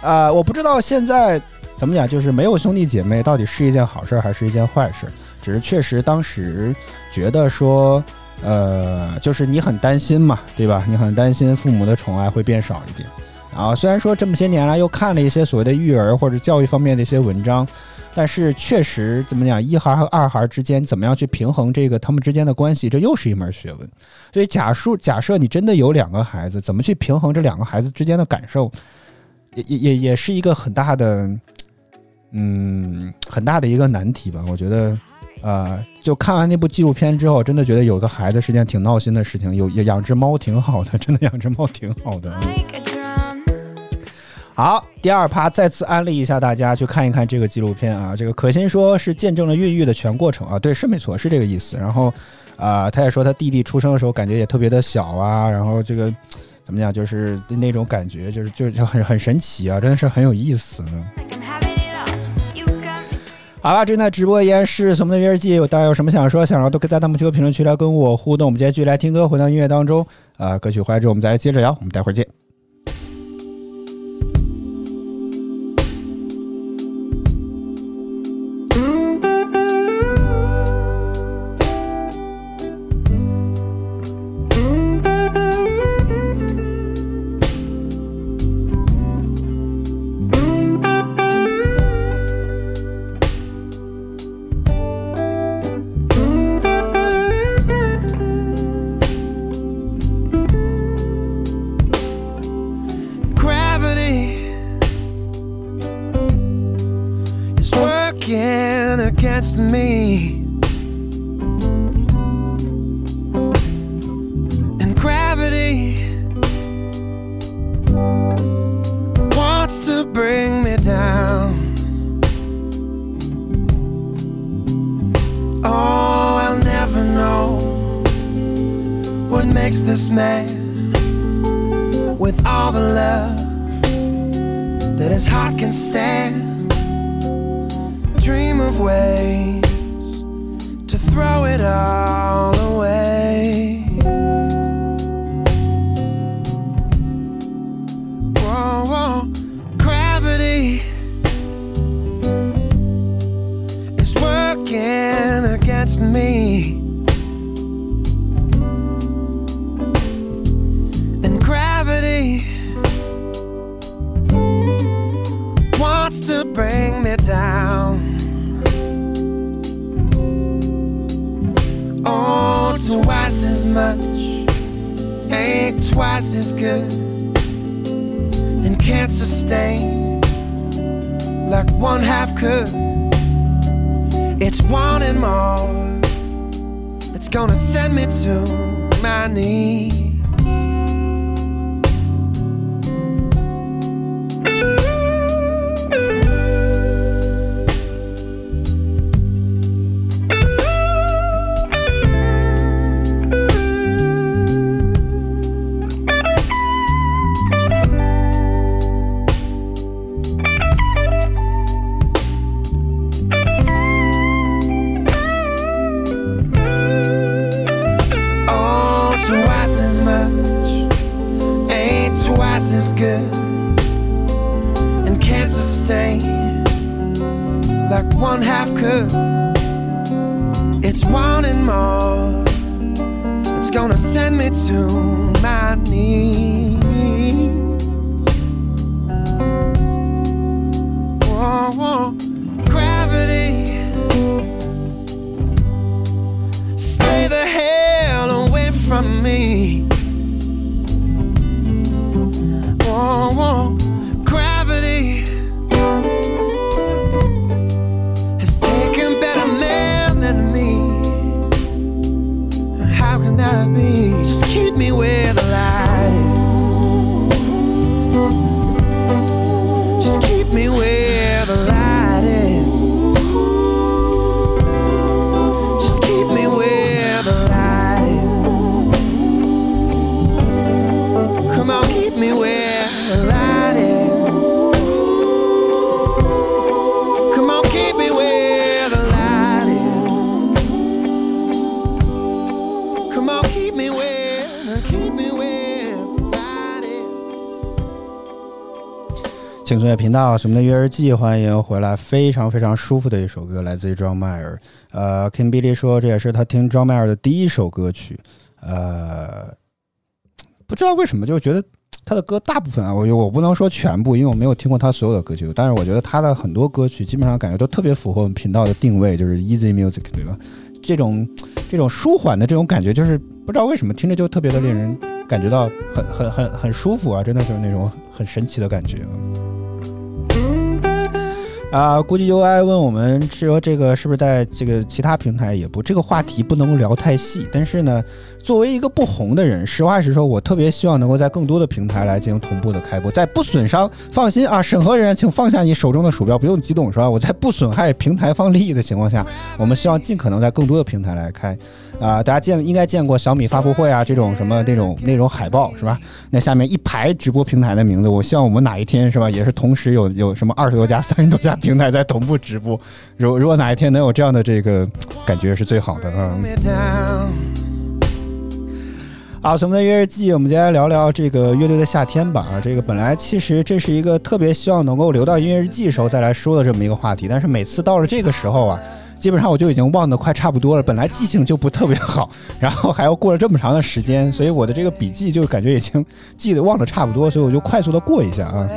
啊，我不知道现在。怎么讲？就是没有兄弟姐妹，到底是一件好事还是一件坏事？只是确实当时觉得说，呃，就是你很担心嘛，对吧？你很担心父母的宠爱会变少一点。然后虽然说这么些年来又看了一些所谓的育儿或者教育方面的一些文章，但是确实怎么讲，一孩和二孩之间怎么样去平衡这个他们之间的关系，这又是一门学问。所以假设假设你真的有两个孩子，怎么去平衡这两个孩子之间的感受，也也也也是一个很大的。嗯，很大的一个难题吧？我觉得，呃，就看完那部纪录片之后，真的觉得有个孩子是件挺闹心的事情。有养只猫挺好的，真的养只猫挺好的。好，第二趴再次安利一下大家去看一看这个纪录片啊。这个可心说是见证了孕育的全过程啊，对，是没错，是这个意思。然后，啊，他也说他弟弟出生的时候感觉也特别的小啊，然后这个怎么讲，就是那种感觉，就是就就很很神奇啊，真的是很有意思。好了，正在直播依然是我们的约日记，大家有什么想说、想说，都可以在弹幕区和评论区来跟我互动。我们今天继续来听歌，回到音乐当中。啊，歌曲回来之后，我们再来接着聊。我们待会儿见。轻松乐频道，什么的约日记，欢迎回来。非常非常舒服的一首歌，来自于 John Mayer。呃，Kim Billy 说这也是他听 John Mayer 的第一首歌曲。呃，不知道为什么，就觉得他的歌大部分啊，我我不能说全部，因为我没有听过他所有的歌曲，但是我觉得他的很多歌曲基本上感觉都特别符合我们频道的定位，就是 easy music，对吧？这种这种舒缓的这种感觉，就是不知道为什么听着就特别的令人感觉到很很很很舒服啊，真的就是那种很神奇的感觉啊。估计 UI 问我们说这个是不是在这个其他平台也不这个话题不能聊太细，但是呢，作为一个不红的人，实话实说，我特别希望能够在更多的平台来进行同步的开播，在不损伤，放心啊，审核人员请放下你手中的鼠标，不用激动是吧？我在不损害平台方利益的情况下，我们希望尽可能在更多的平台来开。啊、大家见应该见过小米发布会啊这种什么那种那种海报是吧？那下面一排直播平台的名字，我希望我们哪一天是吧，也是同时有有什么二十多家、三十多家平台在同步直播。如如果哪一天能有这样的这个感觉是最好的啊。好，我们的音乐日记，我们今天聊聊这个乐队的夏天吧。啊，这个本来其实这是一个特别希望能够留到音乐日记的时候再来说的这么一个话题，但是每次到了这个时候啊，基本上我就已经忘得快差不多了。本来记性就不特别好，然后还要过了这么长的时间，所以我的这个笔记就感觉已经记得忘得差不多，所以我就快速的过一下啊。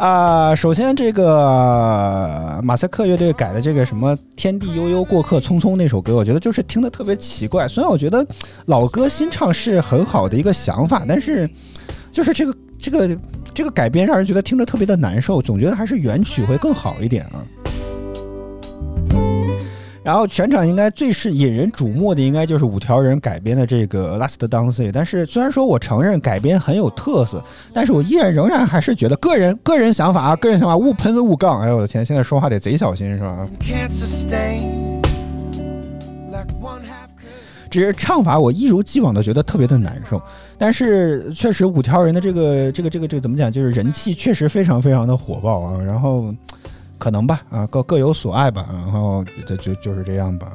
啊，首先这个马赛克乐队改的这个什么“天地悠悠，过客匆匆”那首歌，我觉得就是听的特别奇怪。虽然我觉得老歌新唱是很好的一个想法，但是就是这个这个这个改编让人觉得听着特别的难受，总觉得还是原曲会更好一点啊。然后全场应该最是引人瞩目的，应该就是五条人改编的这个《Last Dance》。但是虽然说我承认改编很有特色，但是我依然仍然还是觉得个人个人想法啊，个人想法勿喷勿杠。哎呦我的天，现在说话得贼小心是吧.只是唱法我一如既往的觉得特别的难受，但是确实五条人的这个这个这个这个怎么讲，就是人气确实非常非常的火爆啊，然后可能吧啊各各有所爱吧，然后就就就是这样吧。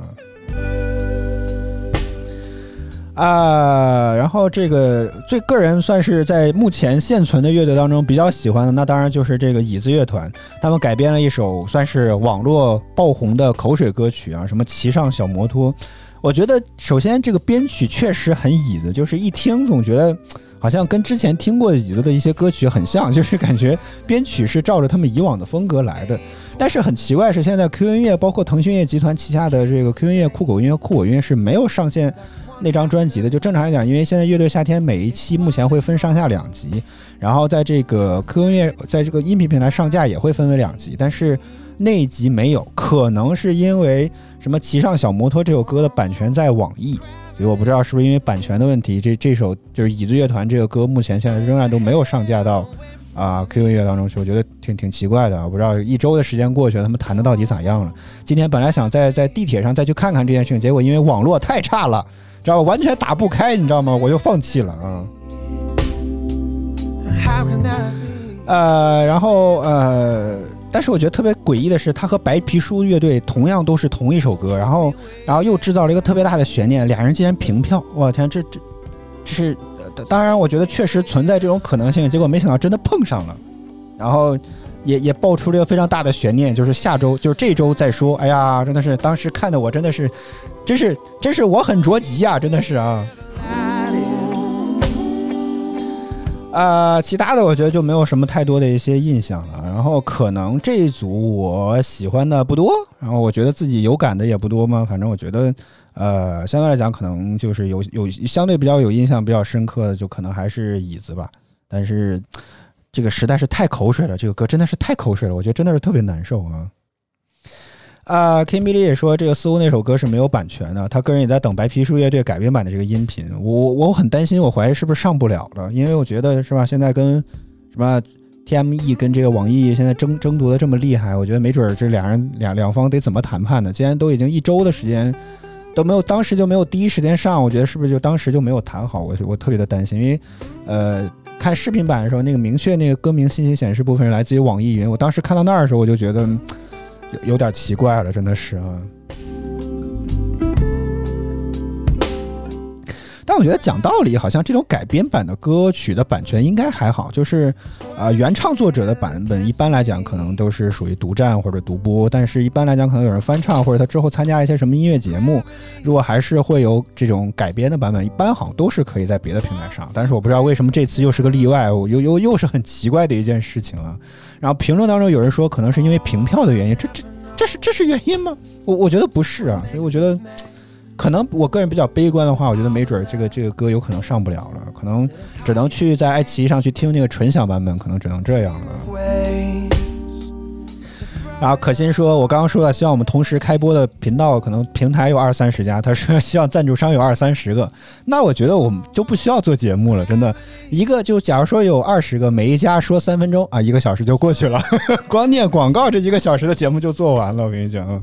啊，然后这个最个人算是在目前现存的乐队当中比较喜欢的，那当然就是这个椅子乐团，他们改编了一首算是网络爆红的口水歌曲啊，什么《骑上小摩托》。我觉得首先这个编曲确实很椅子，就是一听总觉得好像跟之前听过的椅子的一些歌曲很像，就是感觉编曲是照着他们以往的风格来的。但是很奇怪是，现在 Q 音乐包括腾讯音乐集团旗下的这个 Q 音乐、酷狗音乐、酷我音乐是没有上线那张专辑的。就正常来讲，因为现在乐队夏天每一期目前会分上下两集，然后在这个 Q 音乐在这个音频平台上架也会分为两集，但是那一集没有，可能是因为什么《骑上小摩托》这首歌的版权在网易。所以我不知道是不是因为版权的问题，这这首就是椅子乐团这个歌，目前现在仍然都没有上架到啊 QQ 音乐当中去，我觉得挺挺奇怪的啊。我不知道一周的时间过去了，他们弹的到底咋样了？今天本来想在在地铁上再去看看这件事情，结果因为网络太差了，知道吧？完全打不开，你知道吗？我就放弃了啊。呃，然后呃，但是我觉得特别诡异的是，他和白皮书乐队同样都是同一首歌，然后然后又制造了一个特别大的悬念，俩人竟然平票，我天，这这这是当然，我觉得确实存在这种可能性，结果没想到真的碰上了，然后也也爆出了一个非常大的悬念，就是下周就是这周再说，哎呀，真的是当时看的我真的是，真是真是我很着急呀、真的是啊。啊、其他的我觉得就没有什么太多的一些印象了。然后可能这一组我喜欢的不多，然后我觉得自己有感的也不多嘛。反正我觉得，呃，相对来讲，可能就是有有相对比较有印象、比较深刻的，就可能还是椅子吧。但是这个实在是太口水了，这个歌真的是太口水了，我觉得真的是特别难受啊。啊 k i m b y 也说这个似乎那首歌是没有版权的，他个人也在等白皮书乐队改编版的这个音频。我我很担心，我怀疑是不是上不了了，因为我觉得是吧？现在跟什么 TME 跟这个网易现在争争夺的这么厉害，我觉得没准儿这俩人两两方得怎么谈判呢？既然都已经一周的时间都没有，当时就没有第一时间上，我觉得是不是就当时就没有谈好？我我特别的担心，因为呃。看视频版的时候，那个明确那个歌名信息显示部分是来自于网易云。我当时看到那儿的时候，我就觉得有有点奇怪了，真的是啊。但我觉得讲道理，好像这种改编版的歌曲的版权应该还好，就是，呃，原唱作者的版本一般来讲可能都是属于独占或者独播，但是一般来讲可能有人翻唱或者他之后参加一些什么音乐节目，如果还是会有这种改编的版本，一般好像都是可以在别的平台上。但是我不知道为什么这次又是个例外，又又又是很奇怪的一件事情了。然后评论当中有人说可能是因为平票的原因，这这这是这是原因吗？我我觉得不是啊，所以我觉得。可能我个人比较悲观的话，我觉得没准这个这个歌有可能上不了了，可能只能去在爱奇艺上去听那个纯享版本，可能只能这样了。然后可心说，我刚刚说了，希望我们同时开播的频道，可能平台有二三十家，他说希望赞助商有二三十个，那我觉得我们就不需要做节目了，真的，一个就假如说有二十个，每一家说三分钟啊，一个小时就过去了，光念广告这一个小时的节目就做完了，我跟你讲啊。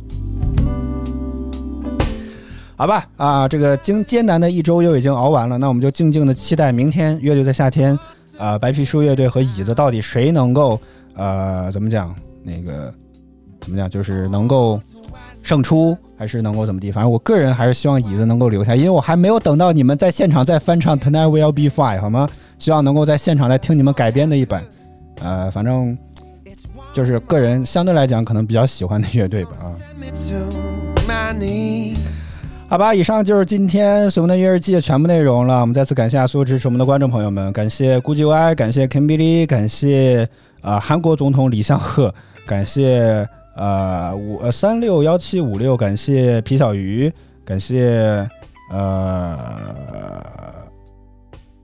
好吧，啊，这个经艰难的一周又已经熬完了，那我们就静静的期待明天乐队的夏天，呃，白皮书乐队和椅子到底谁能够，呃，怎么讲？那个怎么讲？就是能够胜出，还是能够怎么地？反正我个人还是希望椅子能够留下，因为我还没有等到你们在现场再翻唱《Tonight Will Be Fine》，好吗？希望能够在现场再听你们改编的一版，呃，反正就是个人相对来讲可能比较喜欢的乐队吧，啊。好吧，以上就是今天《随风的音乐日记》的全部内容了。我们再次感谢所有支持我们的观众朋友们，感谢估计 Y，感谢 Kim Billy，感谢呃韩国总统李相赫，感谢呃五呃三六幺七五六，感谢皮小鱼，感谢呃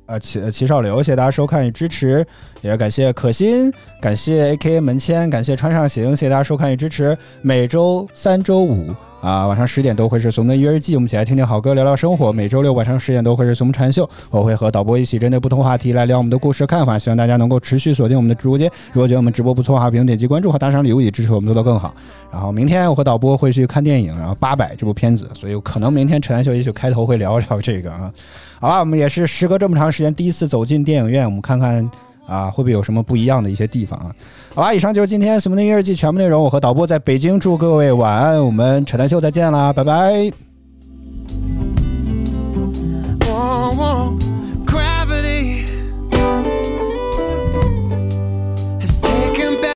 呃齐齐少刘，谢谢大家收看与支持，也感谢可心，感谢 A K A 门签，感谢穿上行，谢谢大家收看与支持。每周三、周五啊，晚上十点都会是《怂的音乐日记》，我们一起来听听好歌，聊聊生活。每周六晚上十点都会是《怂禅秀》，我会和导播一起针对不同话题来聊我们的故事看法。希望大家能够持续锁定我们的直播间。如果觉得我们直播不错的话，别用点击关注和打赏礼物，以支持我们做得更好。然后明天我和导播会去看电影，然后《八百》这部片子，所以可能明天陈丹秀也许开头会聊一聊这个啊。好吧，我们也是时隔这么长时间第一次走进电影院，我们看看啊，会不会有什么不一样的一些地方啊？好吧，以上就是今天《什么的音乐日记》全部内容。我和导播在北京，祝各位晚安。我们扯淡秀再见啦，拜拜。